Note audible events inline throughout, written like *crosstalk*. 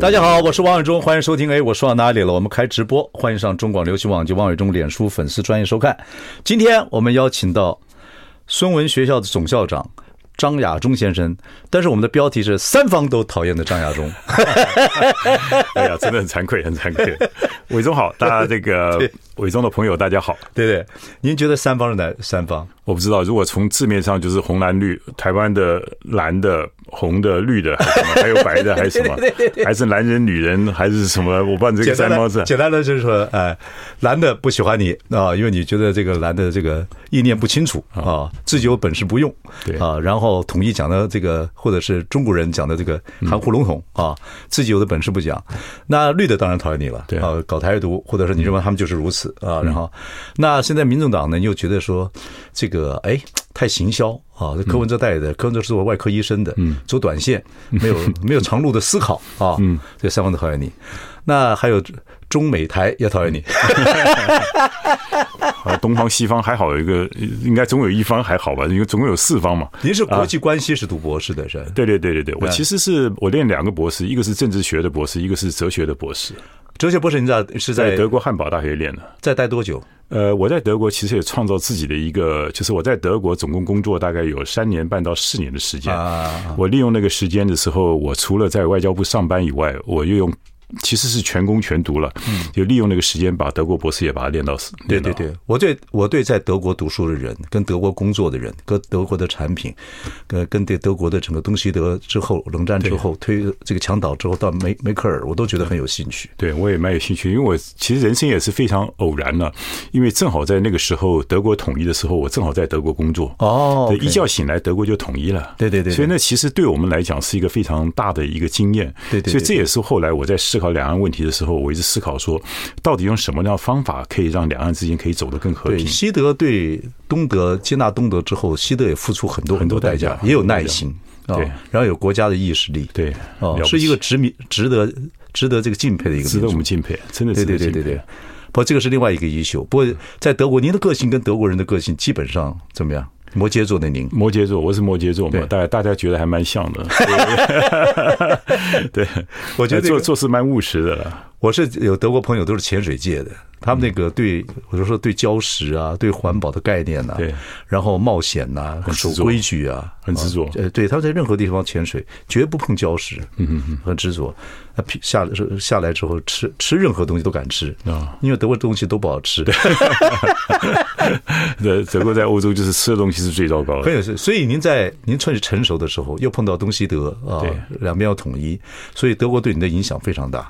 大家好，我是王伟忠，欢迎收听。哎，我说到哪里了？我们开直播，欢迎上中广流行网及王伟忠脸书粉丝专业收看。今天我们邀请到孙文学校的总校长张亚中先生，但是我们的标题是“三方都讨厌的张亚中”。*laughs* 哎呀，真的很惭愧，很惭愧。伟忠好，大家这个 *laughs* 伟忠的朋友大家好，对对，您觉得三方是哪三方？我不知道，如果从字面上就是红蓝绿，台湾的蓝的。红的、绿的，还是什么？*laughs* 还有白的，还是什么？还是男人、女人，还是什么？我不知道这个三方是。简单的就是说，哎，蓝的不喜欢你啊，因为你觉得这个蓝的这个意念不清楚啊，自己有本事不用，对啊，然后统一讲的这个，或者是中国人讲的这个含糊笼统啊，自己有的本事不讲。那绿的当然讨厌你了，对啊，搞台独，或者是你认为他们就是如此啊。然后，那现在民众党呢，又觉得说这个哎。太行销啊！这柯文哲带的，柯文哲是做外科医生的，嗯，走短线，没有 *laughs* 没有长路的思考啊，嗯，这三方都讨厌你。那还有中美台也讨厌你。*laughs* 啊，东方西方还好有一个，应该总有一方还好吧？因为总共有四方嘛。您是国际关系是读博士的，是？对对对对对，我其实是我练两个博士，一个是政治学的博士，一个是哲学的博士。哲学博士，你知道是在德国汉堡大学练的，在待多久？呃，我在德国其实也创造自己的一个，就是我在德国总共工作大概有三年半到四年的时间。我利用那个时间的时候，我除了在外交部上班以外，我又用。其实是全攻全读了，就利用那个时间把德国博士也把它练到死。对对对，我对我对在德国读书的人，跟德国工作的人，跟德国的产品，跟跟对德国的整个东西德之后，冷战之后推这个墙倒之后到梅梅克尔，我都觉得很有兴趣。对，我也蛮有兴趣，因为我其实人生也是非常偶然了，因为正好在那个时候德国统一的时候，我正好在德国工作。哦，一觉醒来德国就统一了。对对对，所以那其实对我们来讲是一个非常大的一个经验。对对，所以这也是后来我在思考两岸问题的时候，我一直思考说，到底用什么样的方法可以让两岸之间可以走得更和平？西德对东德接纳东德之后，西德也付出很多很多代价，也有耐心，对，然后有国家的意识力，对，哦，是一个值名值得值得这个敬佩的一个，值得我们敬佩，真的是。对对对对对。不过这个是另外一个优秀。不过在德国，您的个性跟德国人的个性基本上怎么样？摩羯座的您，摩羯座，我是摩羯座嘛，大家大家觉得还蛮像的。*laughs* *laughs* 对，我觉得做做事蛮务实的了。我是有德国朋友，都是潜水界的。他们那个对，我就说对礁石啊，对环保的概念呐，对，然后冒险呐，很守规矩啊，很执着。呃，对，他们在任何地方潜水，绝不碰礁石，嗯嗯，很执着。他下来下来之后吃吃任何东西都敢吃啊，因为德国东西都不好吃。对，德国在欧洲就是吃的东西是最糟糕的。很有趣，所以您在您算是成熟的时候，又碰到东西德啊，两边要统一，所以德国对你的影响非常大。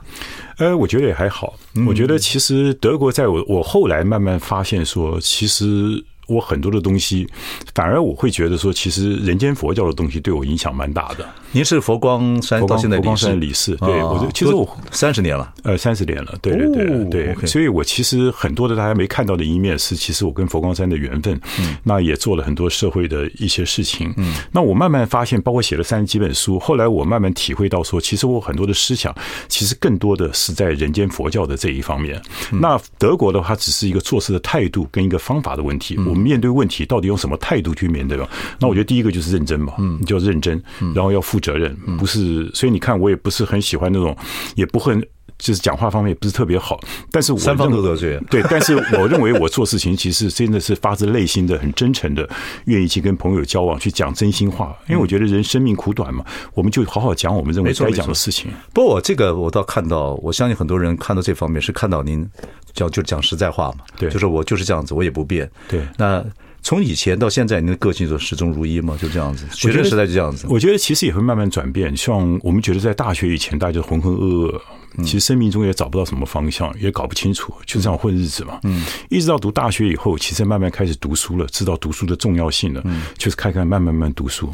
呃，我觉得也还好。我觉得其实德国在我我后来慢慢发现说，其实。我很多的东西，反而我会觉得说，其实人间佛教的东西对我影响蛮大的。您是佛光山到现在佛光山理事，对，我其实我三十年了，呃，三十年了，对对对对，所以我其实很多的大家没看到的一面是，其实我跟佛光山的缘分，那也做了很多社会的一些事情。嗯，那我慢慢发现，包括写了三十几本书，后来我慢慢体会到说，其实我很多的思想，其实更多的是在人间佛教的这一方面。那德国的话，只是一个做事的态度跟一个方法的问题。我们。面对问题，到底用什么态度去面对吧？那我觉得第一个就是认真嘛，嗯，就认真，然后要负责任，不是。所以你看，我也不是很喜欢那种，也不会，就是讲话方面也不是特别好。但是我三方都得罪，对。但是我认为我做事情其实真的是发自内心的、很真诚的，愿意去跟朋友交往，去讲真心话。因为我觉得人生命苦短嘛，我们就好好讲我们认为该讲的事情。不过我这个我倒看到，我相信很多人看到这方面是看到您讲就是讲实在话嘛，对，就是我就是这样子，我也不变。对，那。从以前到现在，你的个性就始终如一吗？就这样子，学生时代就这样子。我觉得其实也会慢慢转变。像我们觉得在大学以前，大家就浑浑噩噩。其实生命中也找不到什么方向，也搞不清楚，就这样混日子嘛。嗯，一直到读大学以后，其实慢慢开始读书了，知道读书的重要性了。嗯，就是开开慢慢慢读书。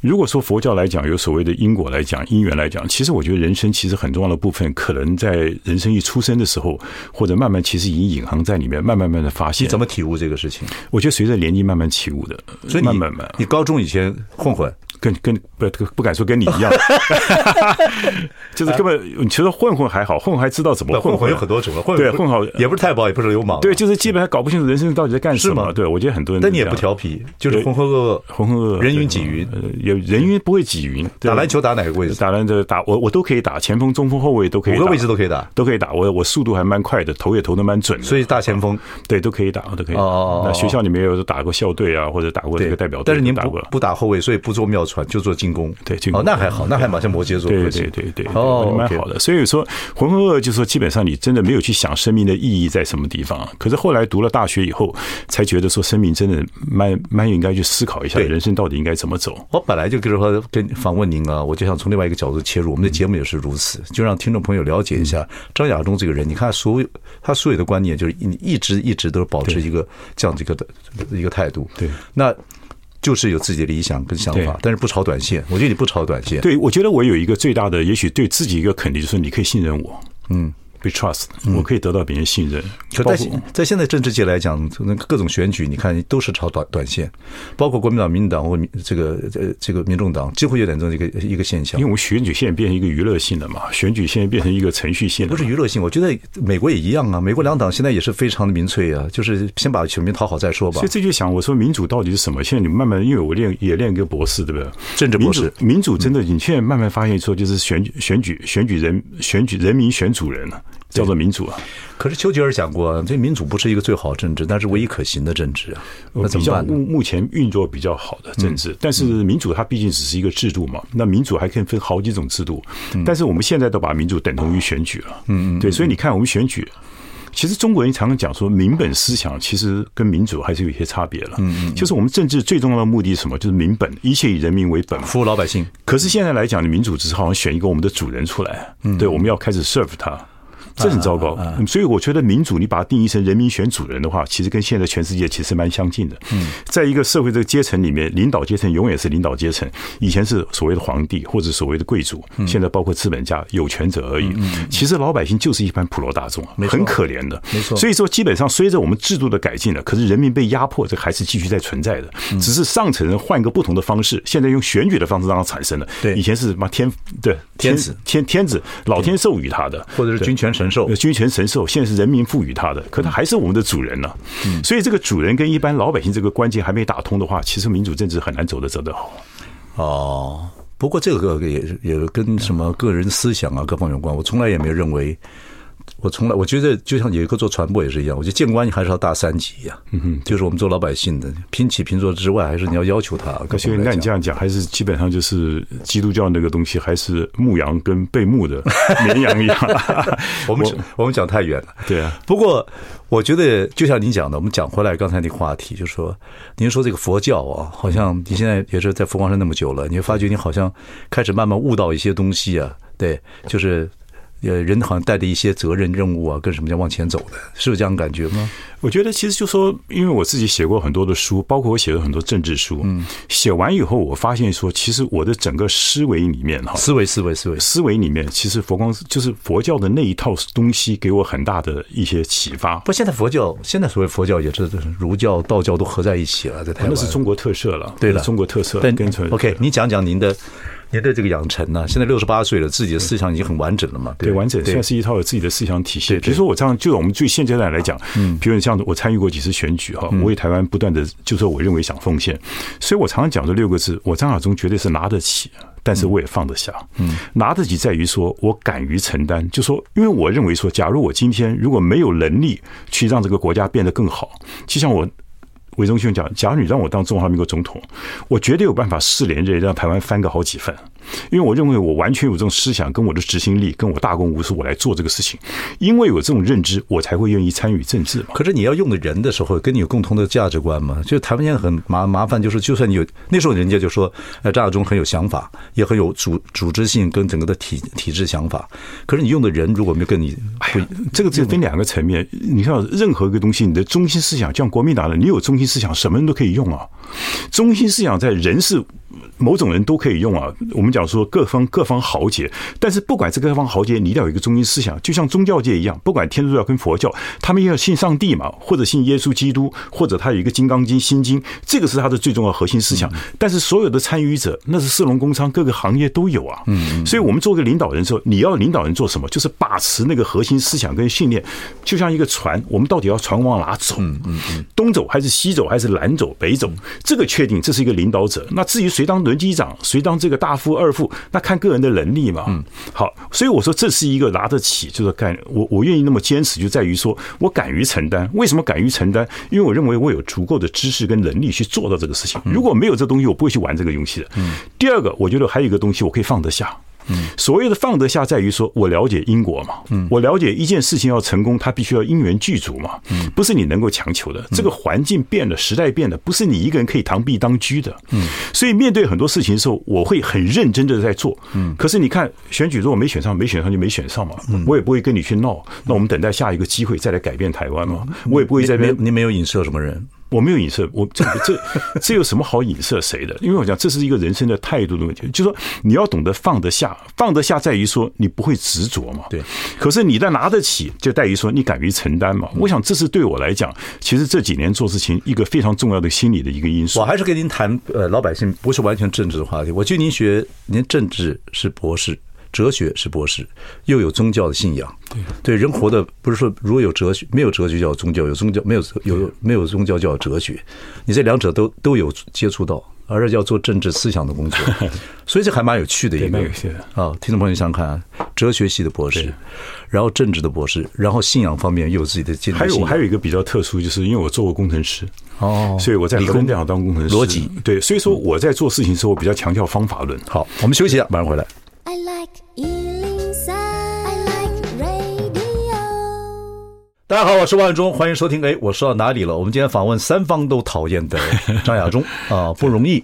如果说佛教来讲，有所谓的因果来讲，因缘来讲，其实我觉得人生其实很重要的部分，可能在人生一出生的时候，或者慢慢其实已经隐含在里面，慢慢慢的发现。你怎么体悟这个事情？我觉得随着年纪慢慢起悟的，所以慢慢慢。你高中以前混混。跟跟不不敢说跟你一样，*laughs* *laughs* 就是根本你其实混混还好，混混还知道怎么混。混混有很多种了，混对混好也不是太保，也不是流氓。对，就是基本上搞不清楚人生到底在干什么。对，我觉得很多人。但你也不调皮，就是浑浑噩噩，浑浑噩噩，人云己云，也人云不会己云。打篮球打哪个位置？打篮球打我我都可以打，前锋、中锋、后卫都可以，五个位置都可以打，都可以打。我我速度还蛮快的，投也投的蛮准的，所以大前锋对都可以打，都可以。哦，那学校里面有打过校队啊，或者打过这个代表队。但是您不不打后卫，所以不做妙传，就做进攻。对，哦，那还好，那还蛮像摩羯座，对对对对，哦，蛮好的。所以说，浑浑噩噩，就是说，基本上你真的没有去想生命的意义在什么地方。可是后来读了大学以后，才觉得说，生命真的蛮蛮应该去思考一下，人生到底应该怎么走。我本来就跟说跟访问您啊，我就想从另外一个角度切入。我们的节目也是如此，就让听众朋友了解一下张亚中这个人。你看，所有他所有的观念，就是你一直一直都是保持一个这样子一个的一个态度。对，那。就是有自己的理想跟想法，但是不炒短线。我觉得你不炒短线。对，我觉得我有一个最大的，也许对自己一个肯定，就是你可以信任我。嗯。被 trust，我可以得到别人信任。可在在现在政治界来讲，那各种选举，你看都是炒短短线，包括国民党、民进党或这个呃这个民众党，几乎有点这么一个一个现象。因为我们选举现在变成一个娱乐性的嘛，选举现在变成一个程序性的，不是娱乐性。我觉得美国也一样啊，美国两党现在也是非常的民粹啊，就是先把选民讨好再说吧。所以这就想我说民主到底是什么？现在你慢慢，因为我练也练一个博士，对不对？政治博士，民主真的，你现在慢慢发现说，就是选举选举选举人选举人民选主人了。叫做民主啊，可是丘吉尔讲过，这民主不是一个最好政治，但是唯一可行的政治啊。那怎么办？目目前运作比较好的政治，但是民主它毕竟只是一个制度嘛。那民主还可以分好几种制度，但是我们现在都把民主等同于选举了。嗯嗯，对，所以你看我们选举，其实中国人常常讲说民本思想，其实跟民主还是有一些差别了。嗯嗯，就是我们政治最重要的目的是什么？就是民本，一切以人民为本，服务老百姓。可是现在来讲，你民主只是好像选一个我们的主人出来，对，我们要开始 serve 他。*laughs* 这很糟糕，所以我觉得民主，你把它定义成人民选主人的话，其实跟现在全世界其实蛮相近的。嗯，在一个社会这个阶层里面，领导阶层永远是领导阶层。以前是所谓的皇帝或者所谓的贵族，现在包括资本家、有权者而已。其实老百姓就是一般普罗大众，很可怜的。没错。所以说，基本上随着我们制度的改进了，可是人民被压迫，这还是继续在存在的。只是上层人换个不同的方式，现在用选举的方式让它产生了。对，以前是什么天对天子天天子老天授予他的，或者是军权神。君权神授，现在是人民赋予他的，可他还是我们的主人呢。所以这个主人跟一般老百姓这个关系还没打通的话，其实民主政治很难走得走得好。哦，不过这个也也跟什么个人思想啊各方面有关。我从来也没有认为。我从来我觉得，就像有一个做传播也是一样，我觉得见官还是要大三级呀。嗯哼，就是我们做老百姓的，平起平坐之外，还是你要要求他。可是那你这样讲，还是基本上就是基督教那个东西，还是牧羊跟被牧的 *laughs* 绵羊一样。*laughs* 我们我们讲太远了。对啊。不过我觉得，就像您讲的，我们讲回来刚才那个话题，就是说，您说这个佛教啊，好像你现在也是在佛光山那么久了，你会发觉你好像开始慢慢悟到一些东西啊。对，就是。呃，人好像带着一些责任任务啊，跟什么叫往前走的，是不是这样感觉吗？我觉得其实就说，因为我自己写过很多的书，包括我写了很多政治书。嗯，写完以后，我发现说，其实我的整个思维里面哈，思维思维思维思维里面，其实佛光就是佛教的那一套东西，给我很大的一些启发。不，现在佛教现在所谓佛教也是儒教、道教都合在一起了，在台湾那是中国特色了。对了，中国特色。跟 OK，你讲讲您的。您的这个养成呢？现在六十八岁了，自己的思想已经很完整了嘛？对，完整，现在是一套有自己的思想体系。比如说我这样，就我们最现阶段来讲，嗯，比如像我参与过几次选举哈，我为台湾不断的就说我认为想奉献，所以我常常讲这六个字：我张亚中绝对是拿得起，但是我也放得下。嗯，拿得起在于说我敢于承担，就说因为我认为说，假如我今天如果没有能力去让这个国家变得更好，就像我。魏忠勋讲：“假如你让我当中华民国总统，我绝对有办法四连任，让台湾翻个好几番。因为我认为我完全有这种思想，跟我的执行力，跟我大公无私，我来做这个事情。因为有这种认知，我才会愿意参与政治嘛。可是你要用的人的时候，跟你有共同的价值观嘛？就台湾现在很麻麻烦，就是就算你有那时候，人家就说，呃，张亚中很有想法，也很有组组织性跟整个的体体制想法。可是你用的人如果没有跟你，这个这分两个层面。你看，任何一个东西，你的中心思想，像国民党的，你有中心思想，什么人都可以用啊。中心思想在人事。某种人都可以用啊，我们讲说各方各方豪杰，但是不管是各方豪杰，你一定要有一个中心思想，就像宗教界一样，不管天主教跟佛教，他们要信上帝嘛，或者信耶稣基督，或者他有一个金刚经、心经，这个是他的最重要核心思想。但是所有的参与者，那是士农工商各个行业都有啊。嗯，所以我们做个领导人的时候，你要领导人做什么？就是把持那个核心思想跟信念，就像一个船，我们到底要船往哪走？嗯嗯嗯，东走还是西走，还是南走北走？这个确定，这是一个领导者。那至于谁当轮机长，谁当这个大副、二副，那看个人的能力嘛。嗯，好，所以我说这是一个拿得起，就是干我我愿意那么坚持，就在于说我敢于承担。为什么敢于承担？因为我认为我有足够的知识跟能力去做到这个事情。如果没有这东西，我不会去玩这个游戏的。嗯，第二个，我觉得还有一个东西，我可以放得下。嗯，所谓的放得下，在于说我了解因果嘛。嗯，我了解一件事情要成功，它必须要因缘具足嘛。嗯，不是你能够强求的。这个环境变了，时代变了，不是你一个人可以螳臂当车的。嗯，所以面对很多事情的时候，我会很认真的在做。嗯，可是你看选举，如果没选上，没选上就没选上嘛。嗯，我也不会跟你去闹。那我们等待下一个机会再来改变台湾嘛。我也不会在这边。你没有影射什么人？我没有影射，我这这这有什么好影射谁的？因为我讲这是一个人生的态度的问题，就是说你要懂得放得下，放得下在于说你不会执着嘛。对。可是你在拿得起，就在于说你敢于承担嘛。我想这是对我来讲，其实这几年做事情一个非常重要的心理的一个因素。我还是跟您谈，呃，老百姓不是完全政治的话题。我觉得您学，您政治是博士。哲学是博士，又有宗教的信仰。对，对，人活的不是说如果有哲学，没有哲学叫宗教；有宗教没有有没有宗教叫哲学。你这两者都都有接触到，而是要做政治思想的工作，*laughs* 所以这还蛮有趣的。一个啊，听众朋友想想看，哲学系的博士，然后政治的博士，然后信仰方面又有自己的见解。还有我还有一个比较特殊，就是因为我做过工程师哦，所以我在理工电脑当工程师，逻辑对，所以说我在做事情的时候，我比较强调方法论。好，我们休息一下，马上回来。I like 大家好，我是万忠，欢迎收听。哎，我说到哪里了？我们今天访问三方都讨厌的 *laughs* 张亚中。啊，不容易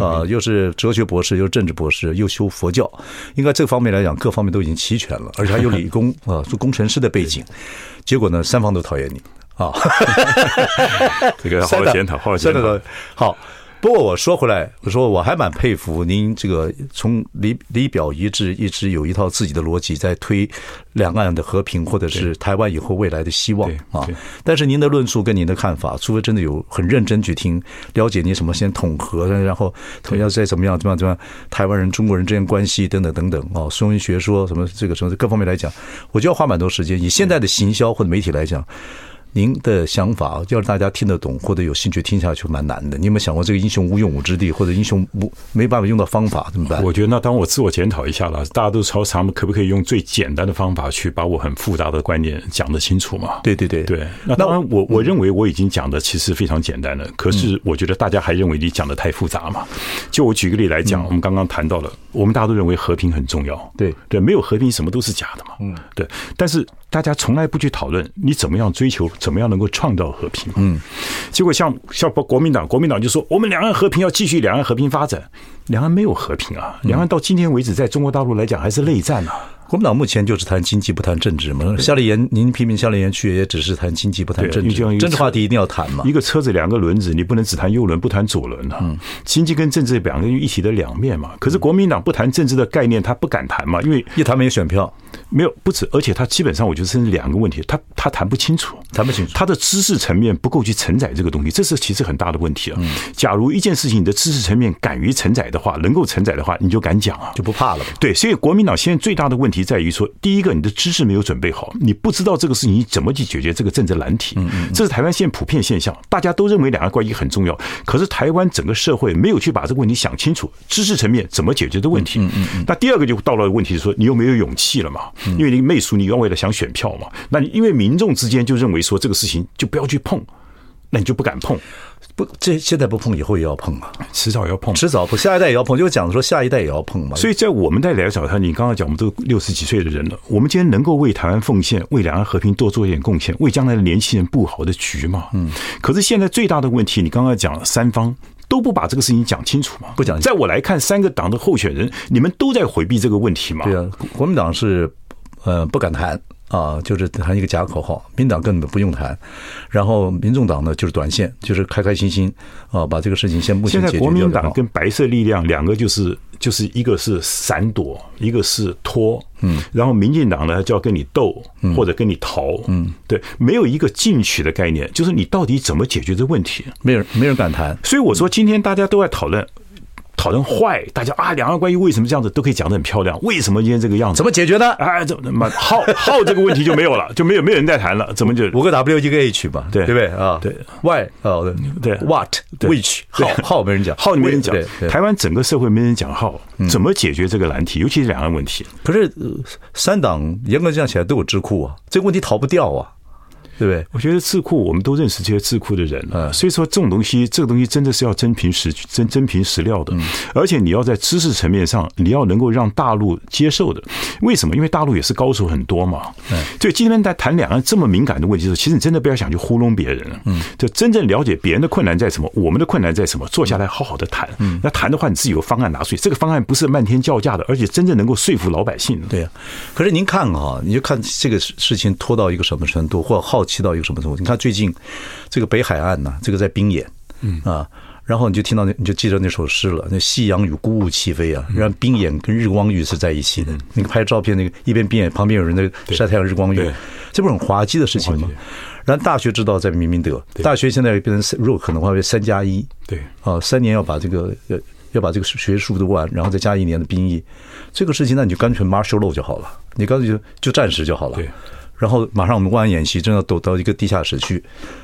啊，又是哲学博士，又是政治博士，又修佛教，应该这方面来讲，各方面都已经齐全了，而且还有理工啊，做工程师的背景。*laughs* 结果呢，三方都讨厌你。啊，*laughs* 这个好好检讨，好好检讨，好。不过我说回来，我说我还蛮佩服您这个从里里表一致，一直有一套自己的逻辑在推两岸的和平，或者是台湾以后未来的希望啊。但是您的论述跟您的看法，除非真的有很认真去听，了解您什么先统合，然后要再怎么样怎么样怎么样，台湾人中国人之间关系等等等等啊，孙文学说什么这个什么各方面来讲，我就要花蛮多时间。以现在的行销或者媒体来讲。您的想法要让大家听得懂或者有兴趣听下去蛮难的。你有没有想过，这个英雄无用武之地，或者英雄无没办法用到方法怎么办？我觉得那当我自我检讨一下了。大家都超常，可不可以用最简单的方法去把我很复杂的观念讲得清楚嘛？对对对对。那当然我，我我认为我已经讲的其实非常简单了。可是我觉得大家还认为你讲的太复杂嘛？就我举个例来讲，我们刚刚谈到了，我们大家都认为和平很重要。对对，没有和平，什么都是假的嘛。嗯，对。但是大家从来不去讨论你怎么样追求，怎么样能够创造和平。嗯，结果像像国民党，国民党就说我们两岸和平要继续两岸和平发展，两岸没有和平啊，两岸到今天为止，在中国大陆来讲还是内战啊。国民党目前就是谈经济不谈政治嘛。夏立言，您批评夏立言去也只是谈经济不谈政治，政治话题一定要谈嘛。一个车子两个轮子，你不能只谈右轮不谈左轮啊。经济跟政治两个一体的两面嘛。可是国民党不谈政治的概念，他不敢谈嘛，因为一谈没有选票，没有不止，而且他基本上我觉得是两个问题，他他谈不清楚，谈不清楚，他的知识层面不够去承载这个东西，这是其实很大的问题啊。假如一件事情你的知识层面敢于承载的话，能够承载的话，你就敢讲啊，就不怕了。对，所以国民党现在最大的问题在于说，第一。个，你的知识没有准备好，你不知道这个事情你怎么去解决这个政治难题。这是台湾现普遍现象，大家都认为两岸关系很重要，可是台湾整个社会没有去把这个问题想清楚，知识层面怎么解决的问题。那第二个就到了问题是说，你又没有勇气了嘛？因为你媚俗，你要为了想选票嘛？那你因为民众之间就认为说这个事情就不要去碰。那你就不敢碰。不，这现在不碰，以后也要碰啊，迟早要碰，迟早碰，下一代也要碰，就讲说下一代也要碰嘛。所以在我们在来找他，你刚刚讲，我们都六十几岁的人了，我们今天能够为台湾奉献，为两岸和平多做一点贡献，为将来的年轻人布好的局嘛。嗯。可是现在最大的问题，你刚刚讲三方都不把这个事情讲清楚嘛？不讲。在我来看，三个党的候选人，你们都在回避这个问题嘛？对啊，国民党是呃不敢谈。啊，就是谈一个假口号，民党根本不用谈，然后民众党呢就是短线，就是开开心心啊，把这个事情先目前解决掉。现在国民党跟白色力量两个就是就是一个是闪躲，一个是拖，嗯，然后民进党呢就要跟你斗或者跟你逃，嗯，对，没有一个进取的概念，就是你到底怎么解决这个问题？没人没人敢谈，所以我说今天大家都在讨论。讨论坏，大家啊，两岸关系为什么这样子都可以讲得很漂亮？为什么今天这个样子？怎么解决呢？哎，怎么耗耗这个问题就没有了，*laughs* 就没有没有人再谈了？怎么就五个 W 一个 H 吧？对对不对啊？对 Why 哦对 What Which 耗耗没人讲，耗没人讲。台湾整个社会没人讲耗，怎么解决这个难题？尤其是两岸问题。可是三党严格讲起来都有智库啊，这个问题逃不掉啊。对不对？我觉得智库，我们都认识这些智库的人啊，所以说这种东西，这个东西真的是要真凭实真真凭实料的，而且你要在知识层面上，你要能够让大陆接受的。为什么？因为大陆也是高手很多嘛。嗯，所以今天在谈两岸这么敏感的问题的时候，其实你真的不要想去糊弄别人。嗯，就真正了解别人的困难在什么，我们的困难在什么，坐下来好好的谈。嗯，那谈的话，你自己有方案拿出去，这个方案不是漫天叫价的，而且真正能够说服老百姓。对呀。可是您看啊，你就看这个事情拖到一个什么程度，或者好。起到一个什么作用？你看最近这个北海岸呐，这个在冰演，嗯啊，然后你就听到那，你就记得那首诗了。那夕阳与孤鹜齐飞啊，让冰演跟日光浴是在一起的。那个拍照片，那个一边冰演，旁边有人在晒太阳，日光浴，这不是很滑稽的事情吗？然后大学知道在明明德，大学现在变成如果可能的话，为三加一，对啊，三年要把这个呃要把这个学术读完，然后再加一年的兵役。这个事情，那你就干脆 martial law 就好了，你干脆就就暂时就好了。然后马上我们万安演习，正要躲到一个地下室去，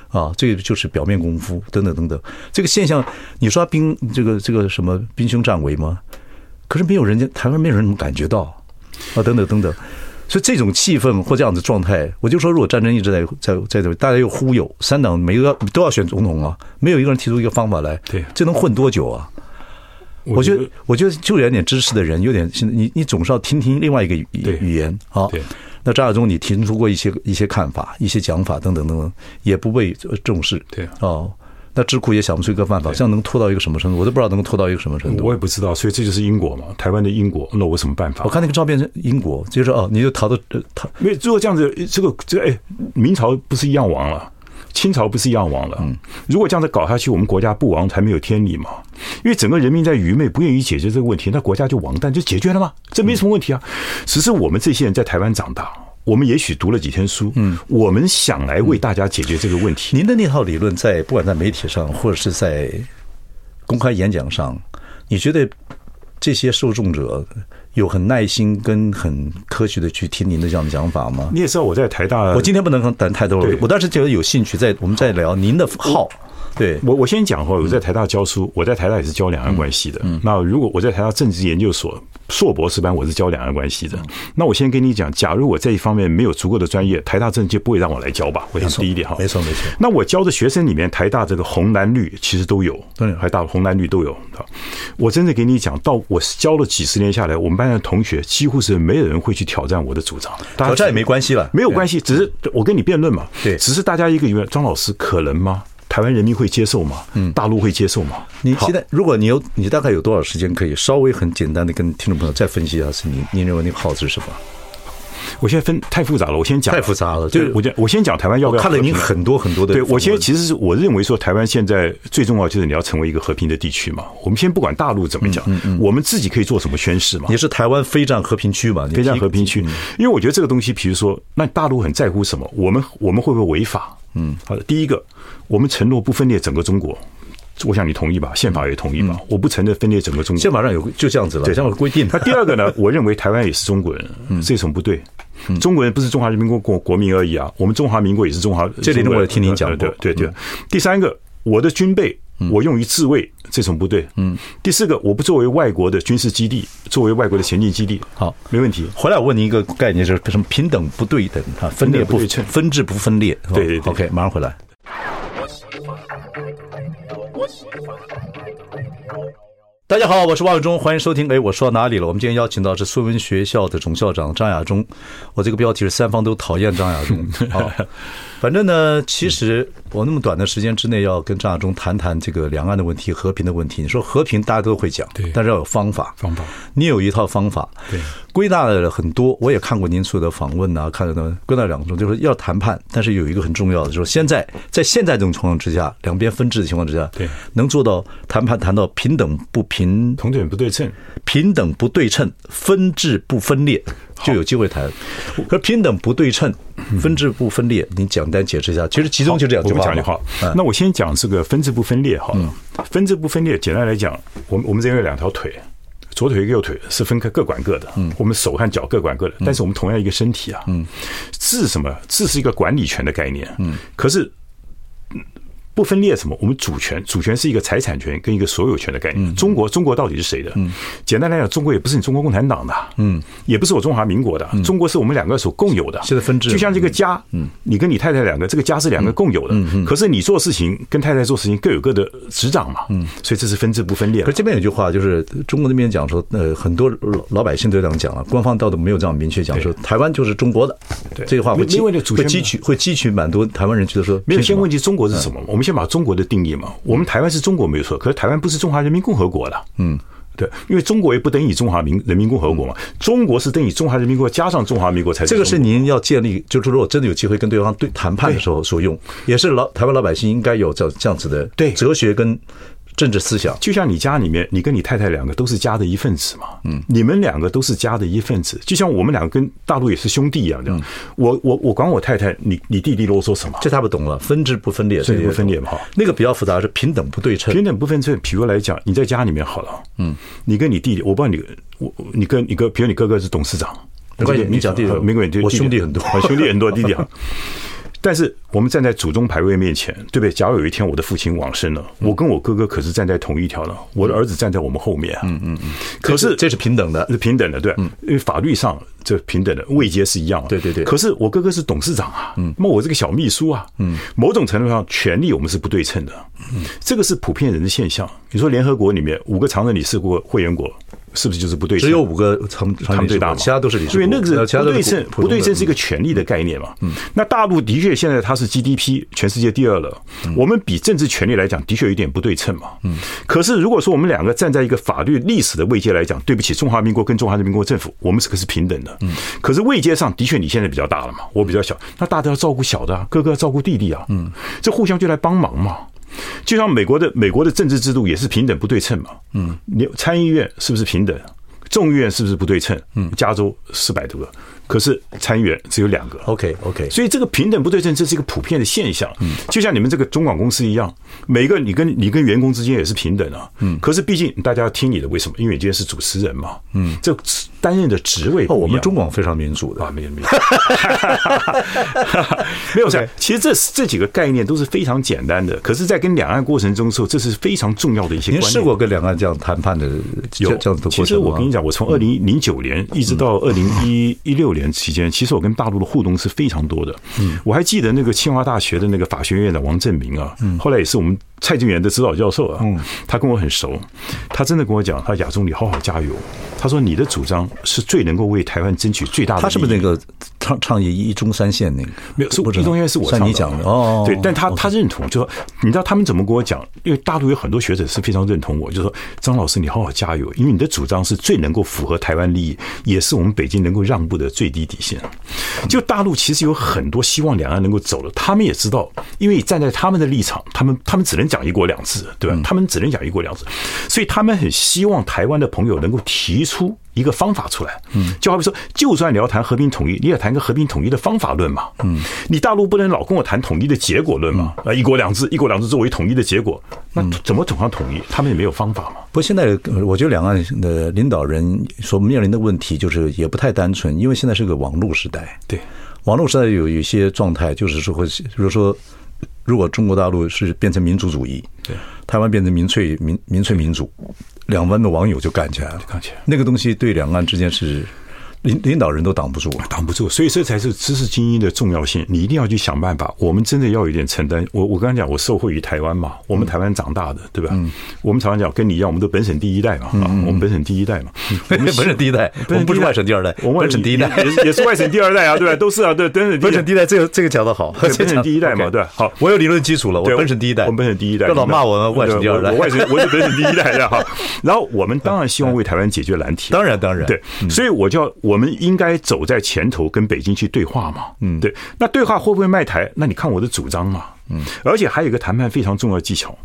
啊，这个就是表面功夫，等等等等。这个现象，你说兵这个这个什么兵凶战危吗？可是没有人家台湾没有人能感觉到，啊，等等等等。所以这种气氛或这样的状态，我就说，如果战争一直在在在这，大家又忽悠，三党每个都要选总统啊，没有一个人提出一个方法来，对，这能混多久啊？我觉得，我觉得就有点知识的人，有点你你总是要听听另外一个语语言啊。那张亚中，你提出过一些一些看法、一些讲法等等等等，也不被重视。对哦，那智库也想不出一个办法，这样能拖到一个什么程度？我都不知道能拖到一个什么程度。我也不知道，所以这就是英国嘛，台湾的英国。那我什么办法？我看那个照片是英国，就是哦，你就逃到逃，没有如果这样子，这个这哎，明朝不是一样亡了？清朝不是一样亡了？嗯，如果这样子搞下去，我们国家不亡才没有天理嘛。因为整个人民在愚昧，不愿意解决这个问题，那国家就亡，但就解决了吗？这没什么问题啊。只是我们这些人在台湾长大，我们也许读了几天书，嗯，我们想来为大家解决这个问题。您的那套理论，在不管在媒体上，或者是在公开演讲上，你觉得这些受众者？有很耐心跟很科学的去听您的这样的讲法吗？你也知道我在台大，我今天不能谈太多了。我当时觉得有兴趣，在我们再聊您的号。对，我我先讲哈，我在台大教书，我在台大也是教两岸关系的。那如果我在台大政治研究所硕博士班，我是教两岸关系的。那我先跟你讲，假如我这一方面没有足够的专业，台大政治就不会让我来教吧？我想第一点哈，没错没错。那我教的学生里面，台大这个红蓝绿其实都有，对，台大红蓝绿都有。我真的给你讲，到我教了几十年下来，我们班的同学几乎是没有人会去挑战我的主张。挑战也没关系了，没有关系，只是我跟你辩论嘛。对，只是大家一个疑问：张老师可能吗？台湾人民会接受吗？嗯，大陆会接受吗？你现在，如果你有，你大概有多少时间可以稍微很简单的跟听众朋友再分析一下，是你，你认为那个号是什么？我现在分太复杂了，我先讲。太复杂了，就我我先讲台湾要不要？看了你很多很多的。对，我先其实是我认为说，台湾现在最重要就是你要成为一个和平的地区嘛。我们先不管大陆怎么讲，我们自己可以做什么宣誓嘛？你是台湾非战和平区嘛？非战和平区，因为我觉得这个东西，比如说，那大陆很在乎什么？我们我们会不会违法？嗯，好的，第一个。我们承诺不分裂整个中国，我想你同意吧？宪法也同意吧？我不承认分裂整个中国，宪法上有就这样子了，这样有规定。*laughs* 那第二个呢？我认为台湾也是中国人，这什么不对。中国人不是中华人民共和国国民而已啊，我们中华民国也是中华。这里我也听您讲过，对对对。第三个，我的军备我用于自卫，这种不对嗯。第四个我不作为外国的军事基地作为外国的前进基地。好。没问题。回来我问你一个概念就是什么平等不对等啊分裂不对称分治不分裂。对对 ok 马上回来。大家好我是王永忠欢迎收听。哎我说到哪里了？我们今天邀请到是孙文学校的总校长张亚忠我这个标题是三方都讨厌张亚忠 *laughs* 反正呢，其实我那么短的时间之内要跟张亚中谈谈这个两岸的问题、和平的问题。你说和平，大家都会讲，对，但是要有方法。方法，你有一套方法。对，归纳了很多，我也看过您所有的访问啊，看了呢，归纳两种，就是要谈判，但是有一个很重要的，就是现在在现在这种情况之下，两边分治的情况之下，对，能做到谈判谈到平等不平。平同等不对称，平等不对称，分治不分裂，就有机会谈。可平等不对称，分治不分裂，你简单解释一下。其实其中就这两句话。我讲句话，那我先讲这个分治不分裂好了。分治不分裂，简单来讲，我们我们这边有两条腿，左腿和右腿是分开，各管各的。嗯，我们手和脚各管各的，但是我们同样一个身体啊。嗯，治什么？治是一个管理权的概念。嗯，可是。不分裂什么？我们主权，主权是一个财产权跟一个所有权的概念。中国，中国到底是谁的？简单来讲，中国也不是你中国共产党的，嗯，也不是我中华民国的，中国是我们两个所共有的。现在分治，就像这个家，嗯，你跟你太太两个，这个家是两个共有的，嗯，可是你做事情跟太太做事情各有各的执掌嘛，嗯，所以这是分治不分裂。可这边有句话，就是中国那边讲说，呃，很多老老百姓都这样讲了，官方倒都没有这样明确讲说台湾就是中国的。对，这句话会激会汲取会汲取蛮多台湾人觉得说，没有先问题，中国是什么？我们先把中国的定义嘛，我们台湾是中国没有错，可是台湾不是中华人民共和国的。嗯，对，因为中国也不等于中华民人民共和国嘛，中国是等于中华人民共和国加上中华民国才。这个是您要建立，就是如果真的有机会跟对方对谈判的时候所用，也是老台湾老百姓应该有这这样子的对哲学跟。政治思想，就像你家里面，你跟你太太两个都是家的一份子嘛。嗯，你们两个都是家的一份子，就像我们两个跟大陆也是兄弟一样的。我我我管我太太，你你弟弟啰嗦什么？这他不懂了，分治不分裂，分治不分裂嘛。哈，那个比较复杂，是平等不对称。平等不分称，比如来讲，你在家里面好了，嗯，你跟你弟弟，我不知道你，我你跟你哥，比如你哥哥是董事长，没关系，你讲弟弟，没关系，我兄弟很多，兄弟很多，弟弟好。但是我们站在祖宗牌位面前，对不对？假如有一天我的父亲往生了，我跟我哥哥可是站在同一条了。我的儿子站在我们后面啊。嗯嗯嗯。可是这是平等的，是平等的，对。因为法律上这平等的位阶是一样的。对对对。可是我哥哥是董事长啊。嗯。那么我这个小秘书啊。嗯。某种程度上，权力我们是不对称的。嗯。这个是普遍人的现象。你说联合国里面五个常任理事国会员国。是不是就是不对称？只有五个常常最大嘛，其他都是理事国。对，那个是不对称，不对称是一个权力的概念嘛。嗯，那大陆的确现在它是 GDP 全世界第二了。我们比政治权力来讲，的确有点不对称嘛。嗯，可是如果说我们两个站在一个法律历史的位阶来讲，对不起，中华民国跟中华人民共和国政府，我们是可是平等的。嗯，可是位阶上的确你现在比较大了嘛，我比较小，那大的要照顾小的啊，哥哥要照顾弟弟啊。嗯，这互相就来帮忙嘛。就像美国的美国的政治制度也是平等不对称嘛。嗯，你参议院是不是平等？众议院是不是不对称？嗯，加州四百多个。可是参议员只有两个，OK OK，所以这个平等不对称，这是一个普遍的现象。嗯，就像你们这个中广公司一样，每个你跟你跟员工之间也是平等的。嗯，可是毕竟大家要听你的，为什么？因为你今天是主持人嘛。嗯，这担任的职位哦。我们中广非常民主的啊，没有没有，没有 *laughs* 错。其实这这几个概念都是非常简单的，可是，在跟两岸过程中的时候，这是非常重要的一些。您试过跟两岸这样谈判的有这样的过程？其实我跟你讲，我从二零零九年一直到二零一一六年期间，其实我跟大陆的互动是非常多的。嗯，我还记得那个清华大学的那个法学院的王正明啊，后来也是我们蔡正元的指导教授啊。嗯，他跟我很熟，他真的跟我讲，他亚中，你好好加油。他说你的主张是最能够为台湾争取最大的。他是不是那个倡倡议一中三线那个？没有，是一中三线是我像你讲的哦。对，但他他认同，就说你知道他们怎么跟我讲？因为大陆有很多学者是非常认同我，就说张老师你好好加油，因为你的主张是最能够符合台湾利益，也是我们北京能够让步的最低底线。就大陆其实有很多希望两岸能够走的，他们也知道，因为站在他们的立场，他们他们只能讲一国两制，对吧？他们只能讲一国两制，所以他们很希望台湾的朋友能够提出。一个方法出来，嗯，就好比说，就算你要谈和平统一，你也谈个和平统一的方法论嘛，嗯，你大陆不能老跟我谈统一的结果论嘛，啊，一国两制，一国两制作为统一的结果，那怎么走上统一？他们也没有方法嘛。不过现在我觉得两岸的领导人所面临的问题就是也不太单纯，因为现在是个网络时代，对，网络时代有一些状态，就是说会，比如说，如果中国大陆是变成民族主义，对，台湾变成民粹民民粹民主。两湾的网友就干起来了，干起来。那个东西对两岸之间是领领导人都挡不住，挡不住，所以这才是知识精英的重要性。你一定要去想办法。我们真的要有点承担。我我刚才讲，我受惠于台湾嘛，我们台湾长大的，对吧？嗯，我们台湾讲跟你一样，我们都本省第一代嘛，啊，我们本省第一代嘛，*laughs* 我们本省第一代，我们不是外省第二代，我们本省第一代也也是外省第二代啊，对吧？都是啊，对，本省本省第一代，这个这个讲的好，本省第一代嘛，对，好，我有理论基础了，我本省第一代，我们本省第一代，不老骂我们外省第二代，我外省我是本省第一代的哈。*laughs* 然后我们当然希望为台湾解决难题，当然当然，对，所以我就要我们应该走在前头，跟北京去对话嘛，嗯，对，那对话会不会卖台？那你看我的主张嘛。嗯，而且还有一个谈判非常重要的技巧，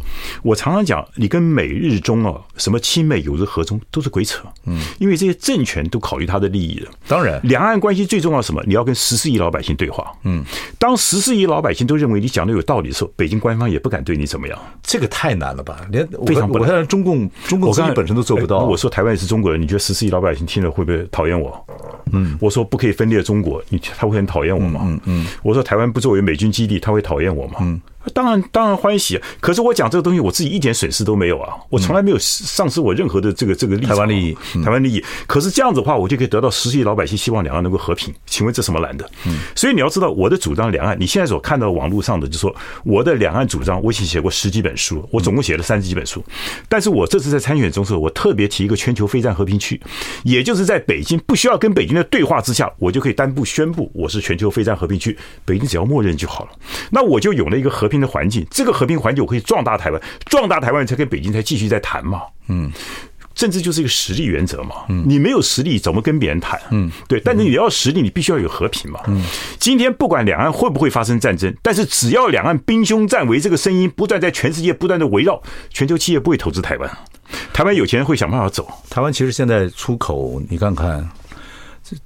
我常常讲，你跟美日中啊，什么亲美、友日、和中都是鬼扯。嗯，因为这些政权都考虑他的利益的。当然，两岸关系最重要什么？你要跟十四亿老百姓对话。嗯，当十四亿老百姓都认为你讲的有道理的时候，北京官方也不敢对你怎么样。这个太难了吧？连非常不，我看中共中共自己本身都做不到。我说台湾也是中国人，你觉得十四亿老百姓听了会不会讨厌我？嗯，我说不可以分裂中国，你他会很讨厌我吗？嗯嗯，我说台湾不作为美军基地，他会讨厌我吗？嗯。当然，当然欢喜。可是我讲这个东西，我自己一点损失都没有啊！我从来没有丧失我任何的这个这个利益。台湾利益，台湾利益。可是这样子的话，我就可以得到十亿老百姓希望两岸能够和平。请问这什么难的？嗯。所以你要知道，我的主张两岸，你现在所看到网络上的，就是说我的两岸主张，我已经写过十几本书，我总共写了三十几本书。但是我这次在参选中的时候，我特别提一个全球非战和平区，也就是在北京不需要跟北京的对话之下，我就可以单步宣布我是全球非战和平区，北京只要默认就好了。那我就有了一个和平的环境，这个。和平环境，我可以壮大台湾，壮大台湾才跟北京才继续在谈嘛。嗯，政治就是一个实力原则嘛。嗯，你没有实力怎么跟别人谈？嗯，对。但是你要实力，你必须要有和平嘛。嗯，今天不管两岸会不会发生战争，但是只要两岸兵凶战危这个声音不断在全世界不断的围绕，全球企业不会投资台湾。台湾有钱人会想办法走。台湾其实现在出口，你看看。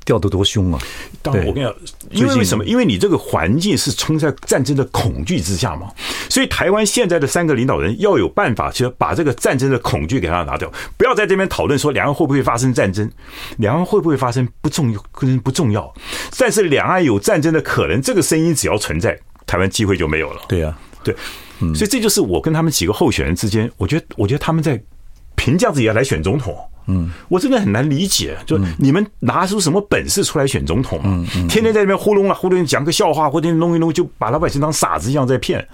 掉的多凶啊！当然，我跟你讲，因为为什么？因为你这个环境是冲在战争的恐惧之下嘛，所以台湾现在的三个领导人要有办法，其实把这个战争的恐惧给他拿掉，不要在这边讨论说两岸会不会发生战争，两岸会不会发生不重要，可能不重要，但是两岸有战争的可能，这个声音只要存在，台湾机会就没有了。对呀，对，所以这就是我跟他们几个候选人之间，我觉得，我觉得他们在凭这样子也要来选总统。嗯，我真的很难理解，就你们拿出什么本事出来选总统嗯？天天在那边糊弄啊糊弄，讲个笑话，或者弄一弄，就把老百姓当傻子一样在骗，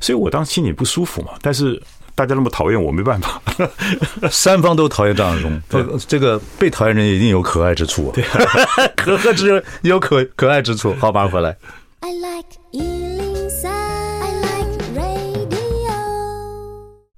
所以我当时心里不舒服嘛。但是大家那么讨厌我，没办法，三方都讨厌张亚中。这这个被讨厌人一定有可爱之处，对，*laughs* 可恨之人有可可爱之处。好，马上回来。I like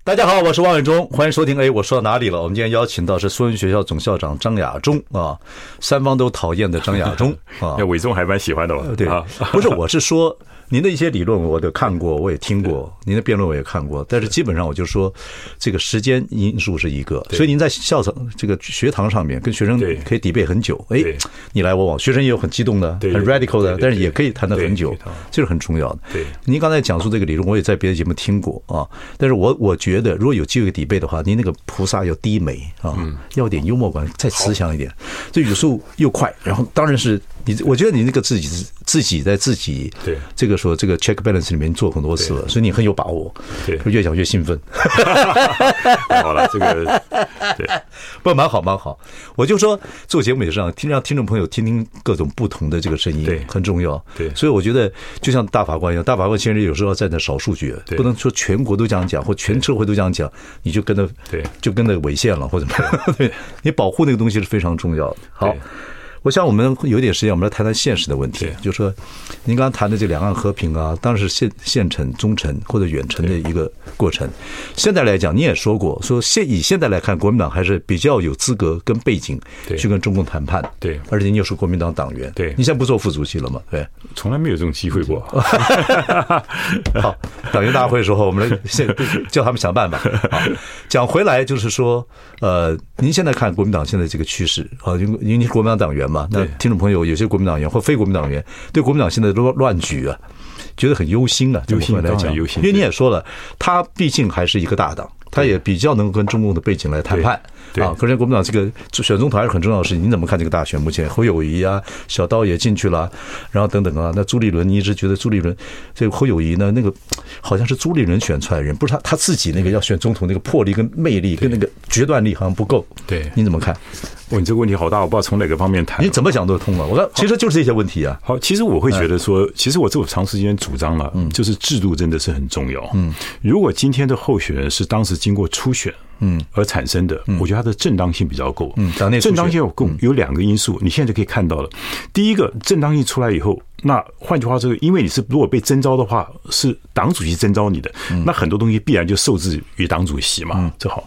大家好，我是王伟忠，欢迎收听。哎，我说到哪里了？我们今天邀请到是苏文学校总校长张亚中啊，三方都讨厌的张亚中啊，那 *laughs* 伟忠还蛮喜欢的吧？对啊，不是，我是说。您的一些理论我都看过，我也听过。您的辩论我也看过，但是基本上我就说，这个时间因素是一个。所以您在校长这个学堂上面跟学生可以 debate 很久。哎，你来我往，学生也有很激动的、很 radical 的，但是也可以谈得很久，这是很重要的。对，您刚才讲述这个理论，我也在别的节目听过啊。但是我我觉得，如果有机会 debate 的话，您那个菩萨要低眉啊，要点幽默感，再慈祥一点，这语速又快，然后当然是。你我觉得你那个自己是自己在自己对这个说这个 check balance 里面做很多次了，所以你很有把握，对，越讲越兴奋。*laughs* 好了，这个对，不蛮好蛮好。我就说做节目也是让听让听众朋友听听各种不同的这个声音，对，很重要。对，所以我觉得就像大法官一样，大法官其实有时候要站在少数决，不能说全国都这样讲或全社会都这样讲，你就跟着对，就跟着违宪了或者怎么样。*laughs* 对，你保护那个东西是非常重要的。好。我想我们有点时间，我们来谈谈现实的问题。就是说，您刚刚谈的这两岸和平啊，当然是现现成、中程或者远程的一个过程。现在来讲，你也说过，说现以现在来看，国民党还是比较有资格跟背景去跟中共谈判。对，而且你又是国民党党员。对，你现在不做副主席了吗？对，从来没有这种机会过。*laughs* 好，党员大会的时候，我们来现叫他们想办法。好，讲回来就是说，呃，您现在看国民党现在这个趋势啊，因为您是国民党党员嘛。那听众朋友，有些国民党员或非国民党员对国民党现在乱乱局啊，觉得很忧心啊。忧心来讲，忧心。因为你也说了，他毕竟还是一个大党。他也比较能够跟中共的背景来谈判。啊，可是国民党这个选总统还是很重要的事情。你怎么看这个大选？目前侯友谊啊，小刀也进去了，然后等等啊。那朱立伦，你一直觉得朱立伦这个侯友谊呢？那个好像是朱立伦选出来的人，不是他他自己那个要选总统那个魄力跟魅力跟那个决断力好像不够。对，你怎么看？问你这个问题好大，我不知道从哪个方面谈。你怎么讲都通了。我说其实就是这些问题啊。好，其实我会觉得说，其实我这么长时间主张了，嗯，就是制度真的是很重要。嗯，如果今天的候选人是当时经过初选。嗯，而产生的，我觉得它的正当性比较够。嗯，正当性有够，有两个因素，你现在就可以看到了。第一个，正当性出来以后。那换句话说，因为你是如果被征召的话，是党主席征召你的，那很多东西必然就受制于党主席嘛，这好。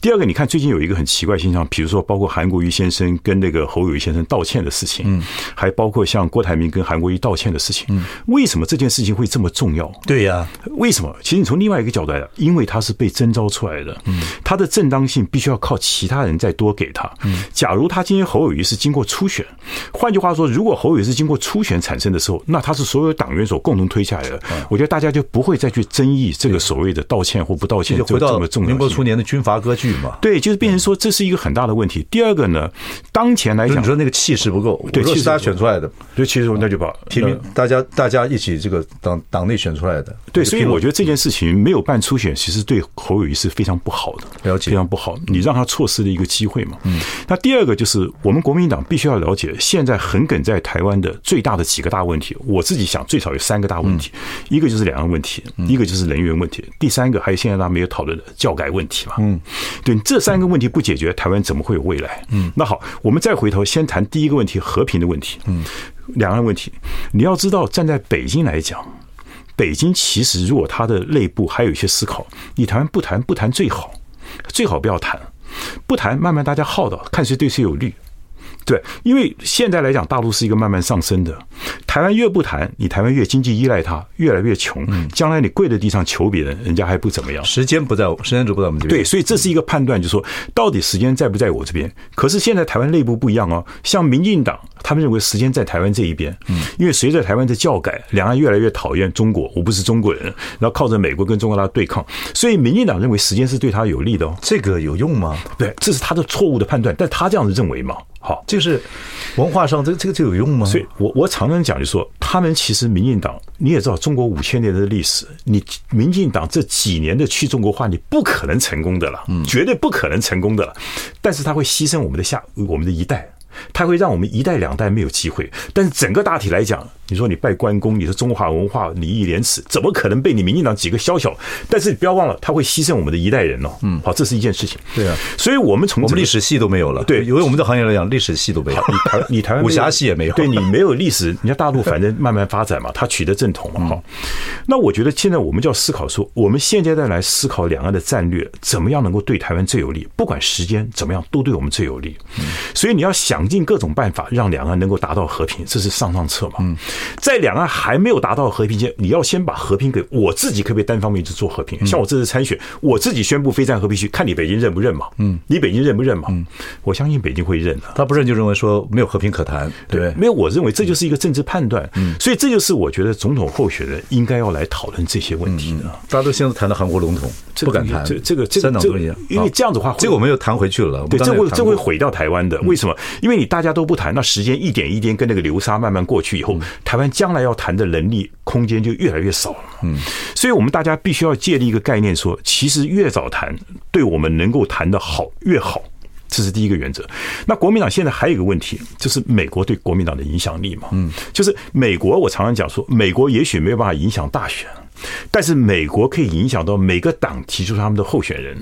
第二个，你看最近有一个很奇怪现象，比如说包括韩国瑜先生跟那个侯友宜先生道歉的事情，嗯，还包括像郭台铭跟韩国瑜道歉的事情，嗯，为什么这件事情会这么重要？对呀，为什么？其实你从另外一个角度来讲，因为他是被征召出来的，嗯，他的正当性必须要靠其他人再多给他。嗯，假如他今天侯友谊是经过初选，换句话说，如果侯友谊是经过初选产生的时候，那他是所有党员所共同推下来的，我觉得大家就不会再去争议这个所谓的道歉或不道歉，就回到民国初年的军阀割据嘛。对，就是变成说这是一个很大的问题。第二个呢，当前来讲，你说那个气势不够，对，气势大家选出来的，对，气势那就把提名大家大家一起这个党党内选出来的，对，所以我觉得这件事情没有办初选，其实对侯友谊是非常不好的，了解，非常不好。你让他错失了一个机会嘛。嗯。那第二个就是我们国民党必须要了解，现在横梗在台湾的最大的几个大问题。我自己想，最少有三个大问题，一个就是两岸问题，一个就是人员问题，第三个还有现在大家没有讨论的教改问题嘛。嗯，对，这三个问题不解决，台湾怎么会有未来？嗯，那好，我们再回头先谈第一个问题，和平的问题。嗯，两岸问题，你要知道，站在北京来讲，北京其实如果它的内部还有一些思考，你台湾不谈不谈最好，最好不要谈，不谈慢慢大家耗到，看谁对谁有利。对，因为现在来讲，大陆是一个慢慢上升的。台湾越不谈，你台湾越经济依赖它，越来越穷。将来你跪在地上求别人，人家还不怎么样。时间不在我，时间轴不在我们这边。对，所以这是一个判断，就是说到底时间在不在我这边？可是现在台湾内部不一样哦，像民进党，他们认为时间在台湾这一边。嗯，因为随着台湾的教改，两岸越来越讨厌中国，我不是中国人，然后靠着美国跟中国大陆对抗，所以民进党认为时间是对他有利的哦。这个有用吗？对，这是他的错误的判断，但他这样子认为嘛。好，就是文化上，这这个就有用吗？所以我我常常讲，就说他们其实民进党，你也知道，中国五千年的历史，你民进党这几年的去中国化，你不可能成功的了，绝对不可能成功的了。但是他会牺牲我们的下，我们的一代。它会让我们一代两代没有机会，但是整个大体来讲，你说你拜关公，你说中华文化礼义廉耻，怎么可能被你民进党几个宵小？但是你不要忘了，他会牺牲我们的一代人哦。嗯，好，这是一件事情。对啊，所以我们从我们历史系都没有了。对，因为我们的行业来讲，历史系都没有。*laughs* 你台你台湾武侠系也没有。对，你没有历史，人家大陆反正慢慢发展嘛，他取得正统嘛。好，那我觉得现在我们就要思考说，我们现阶段来思考两岸的战略，怎么样能够对台湾最有利？不管时间怎么样，都对我们最有利。所以你要想尽各种办法。让两岸能够达到和平，这是上上策嘛。嗯，在两岸还没有达到和平前，你要先把和平给我自己，可不可以单方面去做和平？像我这次参选，我自己宣布非战和平区，看你北京认不认嘛？嗯，你北京认不认嘛？嗯，我相信北京会认的。他不认就认为说没有和平可谈，对，没有。我认为这就是一个政治判断。嗯，所以这就是我觉得总统候选人应该要来讨论这些问题的。大家都现在谈到韩国总统，不敢谈这这个这个这个，因为这样子的话，这个我们又谈回去了。对，这会这会毁掉台湾的。为什么？因为你大家都不谈，那时间一点一点跟那个流沙慢慢过去以后，台湾将来要谈的能力空间就越来越少了。嗯，所以我们大家必须要建立一个概念，说其实越早谈，对我们能够谈的好越好，这是第一个原则。那国民党现在还有一个问题，就是美国对国民党的影响力嘛。嗯，就是美国，我常常讲说，美国也许没有办法影响大选，但是美国可以影响到每个党提出他们的候选人。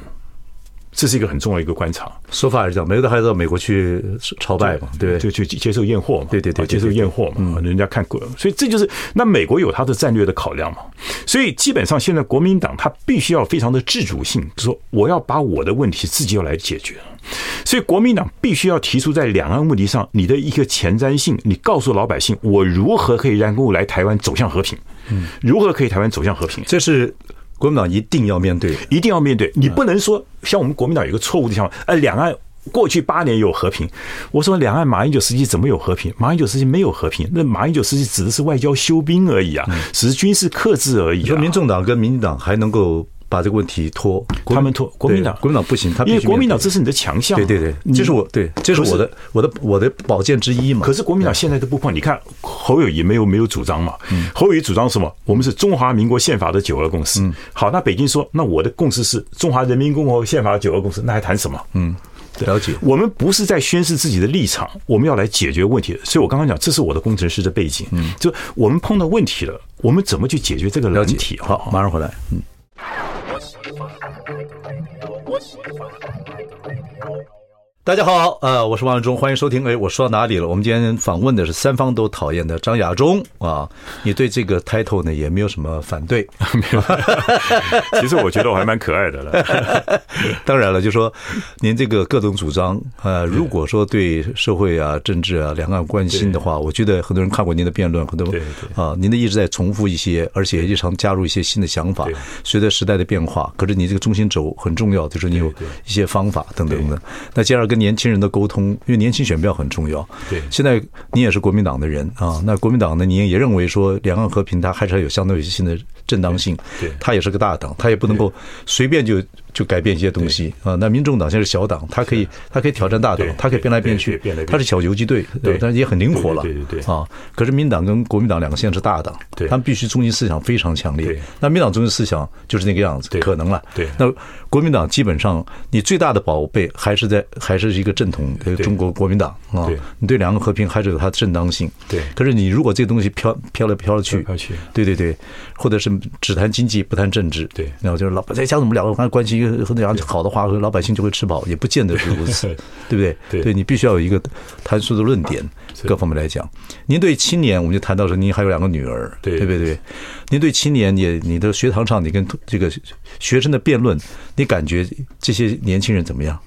这是一个很重要的一个观察，说法是这样，每个都还是到美国去朝拜嘛，对，就去接受验货嘛，对对对，接受验货嘛，人家看过，所以这就是那美国有他的战略的考量嘛，所以基本上现在国民党他必须要非常的自主性，说我要把我的问题自己要来解决，所以国民党必须要提出在两岸问题上你的一个前瞻性，你告诉老百姓我如何可以让我来台湾走向和平，嗯，如何可以台湾走向和平，这是。国民党一定要面对，一定要面对。你不能说像我们国民党有个错误的想法，呃，两岸过去八年有和平。我说两岸马英九时期怎么有和平？马英九时期没有和平，那马英九时期指的是外交休兵而已啊，只是军事克制而已。说民众党跟民进党还能够把这个问题拖，他们拖国民党，国民党不行，他因为国民党这是你的强项，对对对，这是我对，这是我的我的我的宝剑之一嘛。可是国民党现在都不碰，你看侯友谊没有没有主张嘛？侯友谊主张什么？我们是中华民国宪法的九二共识。好，那北京说，那我的共识是中华人民共和国宪法的九二共识，那还谈什么？嗯。了解，我们不是在宣示自己的立场，我们要来解决问题。所以我刚刚讲，这是我的工程师的背景。嗯，就我们碰到问题了，我们怎么去解决这个问题？好，马上回来。嗯。我喜欢。大家好，呃，我是王伟忠，欢迎收听。哎，我说到哪里了？我们今天访问的是三方都讨厌的张亚中啊。你对这个 title 呢也没有什么反对？*laughs* 没有。其实我觉得我还蛮可爱的了。*laughs* 当然了，就说您这个各种主张，呃，如果说对社会啊、政治啊、两岸关心的话，我觉得很多人看过您的辩论，很多啊，您的一直在重复一些，而且日常加入一些新的想法，随着时代的变化。可是你这个中心轴很重要，就是你有一些方法等等的。那接着。跟年轻人的沟通，因为年轻选票很重要。对，现在你也是国民党的人啊，那国民党呢，你也认为说两岸和平，它还是有相当有些新的正当性。对，它也是个大党，它也不能够随便就。就改变一些东西啊！那民众党现在是小党，他可以，他可以挑战大党，他可以变来变去，他是小游击队，对，但是也很灵活了，对对对啊！可是民党跟国民党两个现在是大党，他们必须中心思想非常强烈。那民党中心思想就是那个样子，可能了。对，那国民党基本上你最大的宝贝还是在，还是一个正统的中国国民党啊！你对两个和平还是有它的正当性。对，可是你如果这个东西飘飘来飘去，对对对，或者是只谈经济不谈政治，对，然后就是老在讲怎么两个关系。好的话，和老百姓就会吃饱，也不见得是如此，*laughs* 对不对？对，对你必须要有一个谈出的论点，各方面来讲。您对青年，我们就谈到说，您还有两个女儿，对不对？对，您对青年也，你的学堂上，你跟这个学生的辩论，你感觉这些年轻人怎么样？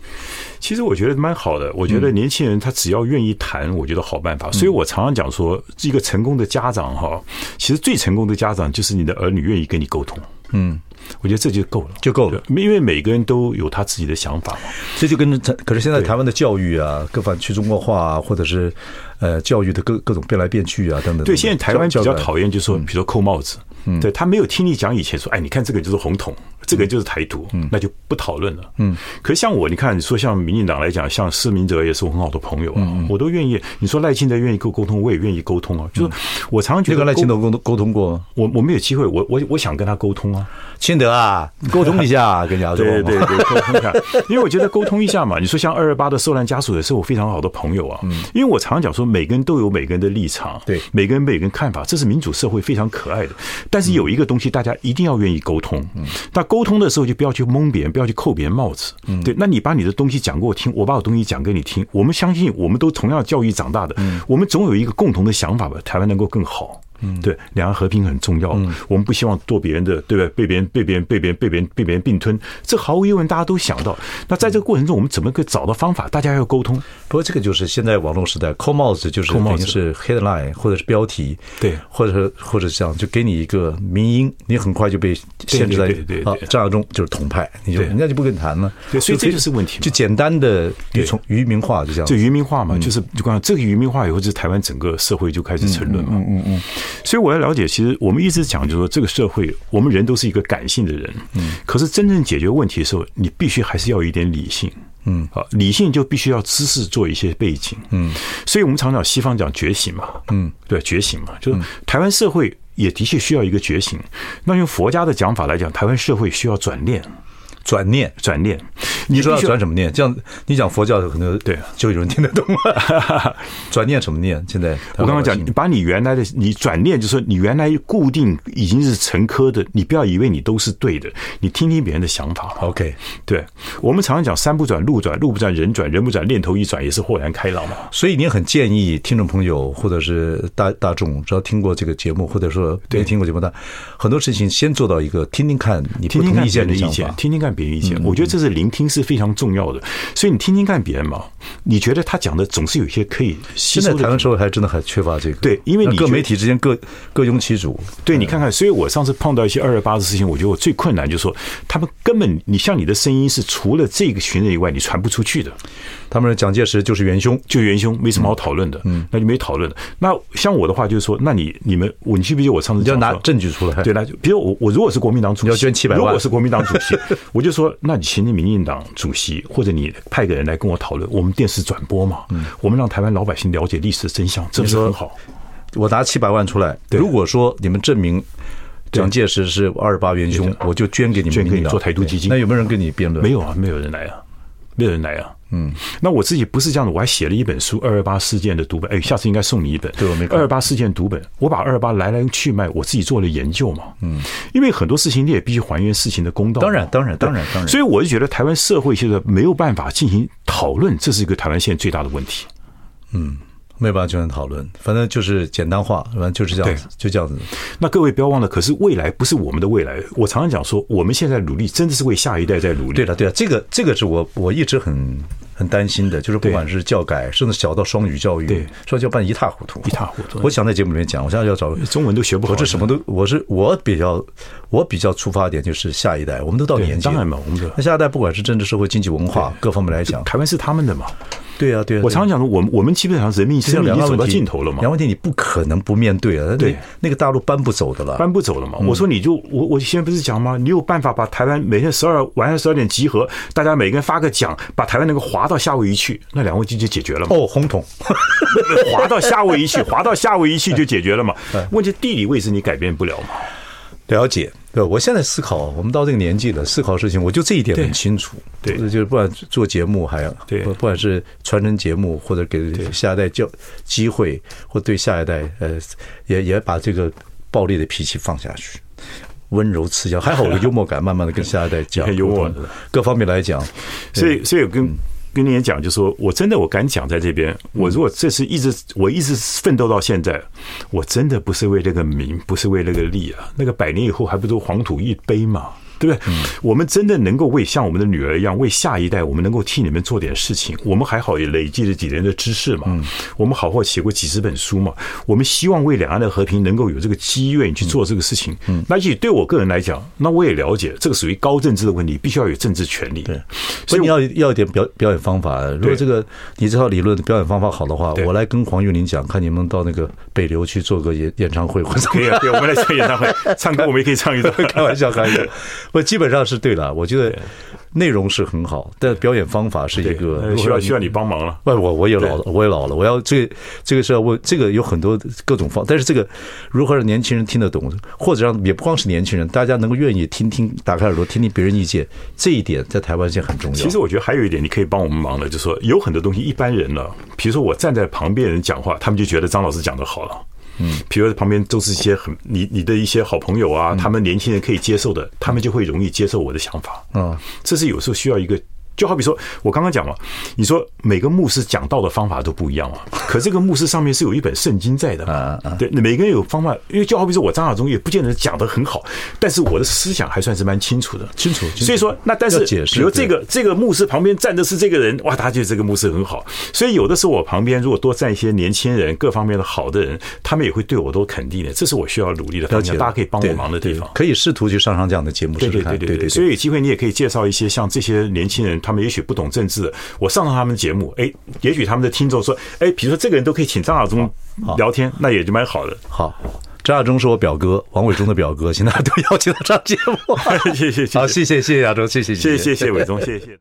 其实我觉得蛮好的。我觉得年轻人他只要愿意谈，我觉得好办法。所以我常常讲说，一个成功的家长哈，其实最成功的家长就是你的儿女愿意跟你沟通。嗯。我觉得这就够了，就够了，因为每个人都有他自己的想法嘛。这就跟可是现在台湾的教育啊，各方去中国化啊，或者是呃教育的各各种变来变去啊，等等。对，现在台湾比较讨厌，就是说，比如说扣帽子。嗯，对，他没有听你讲以前说，哎，你看这个就是红统，这个就是台独，嗯，那就不讨论了。嗯，可是像我，你看，你说像民进党来讲，像施明哲也是我很好的朋友啊，我都愿意。你说赖清德愿意跟我沟通，我也愿意沟通啊。就是我常常觉得跟赖清德沟通沟通过，我我没有机会，我我我想跟他沟通啊。清德啊，沟通一下，*laughs* 跟你讲。对对对，沟通一下。因为我觉得沟通一下嘛，你说像二二八的受难家属也是我非常好的朋友啊。嗯，因为我常常讲说，每个人都有每个人的立场，对，每个人每个人看法，这是民主社会非常可爱的。但是有一个东西，大家一定要愿意沟通。嗯，但沟通的时候就不要去蒙别人，不要去扣别人帽子。嗯，对，那你把你的东西讲给我听，我把我东西讲给你听，我们相信，我们都同样教育长大的，嗯，我们总有一个共同的想法吧，台湾能够更好。嗯，对，两岸和平很重要。嗯，我们不希望做别人的，对不对？被别人、被别人、被别人、被别人、被别人并吞，这毫无疑问，大家都想到。那在这个过程中，我们怎么可以找到方法？大家要沟通。不过，这个就是现在网络时代，扣帽子就是肯定是 headline 或者是标题，对，或者是或者这样，就给你一个名音，你很快就被限制在啊，张亚中就是统派，你就人家就不跟你谈了。对，所以这就是问题。就简单的从渔民化就这样，就渔民化嘛，就是就刚这个渔民化以后，就是台湾整个社会就开始沉沦嘛。嗯嗯嗯。所以我要了解。其实我们一直讲，就是说这个社会，我们人都是一个感性的人，嗯，可是真正解决问题的时候，你必须还是要有一点理性，嗯，啊，理性就必须要知识做一些背景，嗯，所以我们常常西方讲觉醒嘛，嗯，对，觉醒嘛，就是台湾社会也的确需要一个觉醒。那用佛家的讲法来讲，台湾社会需要转念。转念，转念，你说要转什么念？这样你讲佛教的可能对，就有人听得懂了。*laughs* 转念什么念？现在我刚刚讲，你把你原来的你转念，就是说你原来固定已经是成科的，你不要以为你都是对的，你听听别人的想法。OK，对，我们常常讲山不转路转，路不转人转，人不转念头一转，也是豁然开朗嘛。所以你很建议听众朋友或者是大大众，只要听过这个节目，或者说没听过节目的，很多事情先做到一个听听看，你不同意见的意见，听听看。别人意见，我觉得这是聆听是非常重要的。所以你听听看别人嘛，你觉得他讲的总是有一些可以吸收的。现在台湾社会还真的还缺乏这个。对，因为你各媒体之间各各拥其主。对，你看看，所以我上次碰到一些二二八的事情，我觉得我最困难就是说，他们根本你像你的声音是除了这个群人以外，你传不出去的。他们说蒋介石就是元凶，就元凶，没什么好讨论的。嗯，那就没讨论的。那像我的话就是说，那你你们我你记不记得我上次要拿证据出来？对，那就比如我我如果是国民党主席，要捐七百万，如果是国民党主席，*laughs* 我就说，那你请你民进党主席或者你派个人来跟我讨论，我们电视转播嘛，嗯，我们让台湾老百姓了解历史的真相，这不是很好？我拿七百万出来，如果说你们证明蒋介石是二十八元凶，我就捐给你们，捐给你做台独基金。那有没有人跟你辩论？没有啊，没有人来啊，没有人来啊。嗯，那我自己不是这样的，我还写了一本书《二二八事件的读本》，哎，下次应该送你一本。对，我没。二二八事件读本，我把二二八来来去脉，我自己做了研究嘛。嗯，因为很多事情你也必须还原事情的公道。当然，当然，当然，当然。所以我就觉得台湾社会现在没有办法进行讨论，这是一个台湾现在最大的问题。嗯。没有办法进行讨论，反正就是简单化，反正就是这样子，就这样子。那各位不要忘了，可是未来不是我们的未来。我常常讲说，我们现在努力，真的是为下一代在努力。对了，对了，这个这个是我我一直很很担心的，就是不管是教改，甚至小到双语教育，对，说教办一塌糊涂，一塌糊涂。我想在节目里面讲，我现在要找中文都学不好，我这什么都，我是我比较我比较出发点就是下一代，我们都到年纪了，当然嘛，我们的那下一代不管是政治、社会、经济、文化各方面来讲，台湾是他们的嘛。对啊，对啊，我常常讲的，我们我们基本上人民生命已经走到尽头了嘛。两个问题你不可能不面对啊，对，那个大陆搬不走的了，搬不走了嘛。我说你就我我现在不是讲吗？你有办法把台湾每天十二晚上十二点集合，大家每个人发个奖，把台湾那个划到夏威夷去，那两个问题就解决了嘛。哦，红统，*laughs* 划到夏威夷去，*laughs* 划到夏威夷去就解决了嘛。问题地理位置你改变不了嘛。了解，对，我现在思考，我们到这个年纪了，思考事情，我就这一点很清楚。对，就是不管做节目，还有对，不管是传承节目，或者给下一代教机会，或对下一代，呃，也也把这个暴力的脾气放下去，温柔慈祥，还好有幽默感，慢慢的跟下一代讲，*laughs* 幽默，各方面来讲，所以，所以跟。跟你也讲，就说我真的我敢讲，在这边，我如果这是一直我一直奋斗到现在，我真的不是为那个名，不是为那个利啊，那个百年以后还不都黄土一碑吗？对不对？我们真的能够为像我们的女儿一样，为下一代，我们能够替你们做点事情。我们还好也累积了几年的知识嘛。我们好好写过几十本书嘛。我们希望为两岸的和平能够有这个机缘去做这个事情。那也对我个人来讲，那我也了解这个属于高政治的问题，必须要有政治权利。对，所以你要要一点表表演方法。如果这个你这套理论的表演方法好的话，我来跟黄玉玲讲，看你们到那个北流去做个演演唱会，或者可以啊。对，我们来唱演唱会，唱歌我们也可以唱一段。*laughs* 开玩笑，开玩笑。我基本上是对的，我觉得内容是很好，但表演方法是一个需要需要你帮忙了。不，我我也老了，我也老了，我要这这个是要问这个有很多各种方，但是这个如何让年轻人听得懂，或者让也不光是年轻人，大家能够愿意听听，打开耳朵听听别人意见，这一点在台湾现在很重要。其实我觉得还有一点你可以帮我们忙的，就是说有很多东西一般人呢，比如说我站在旁边人讲话，他们就觉得张老师讲的好了。嗯，比如旁边都是一些很你你的一些好朋友啊，他们年轻人可以接受的，他们就会容易接受我的想法。嗯，这是有时候需要一个。就好比说，我刚刚讲嘛，你说每个牧师讲道的方法都不一样嘛？可这个牧师上面是有一本圣经在的嘛？对，每个人有方法。因为就好比说我张亚中也不见得讲得很好，但是我的思想还算是蛮清楚的，清楚。所以说，那但是比如这个这个牧师旁边站的是这个人，哇，他觉得这个牧师很好。所以有的时候我旁边如果多站一些年轻人，各方面的好的人，他们也会对我都肯定的。这是我需要努力的方向，大家可以帮我忙的地方，可以试图去上上这样的节目。对对对对对。所以有机会你也可以介绍一些像这些年轻人。他们也许不懂政治，我上了他们的节目，哎，也许他们的听众说，哎，比如说这个人都可以请张亚中聊天，那也就蛮好的。好，张亚中是我表哥，王伟忠的表哥，请大家都邀请他上节目。*laughs* 谢谢，谢谢，好，谢谢，谢谢亚中，谢谢，谢谢，谢谢伟忠，谢谢。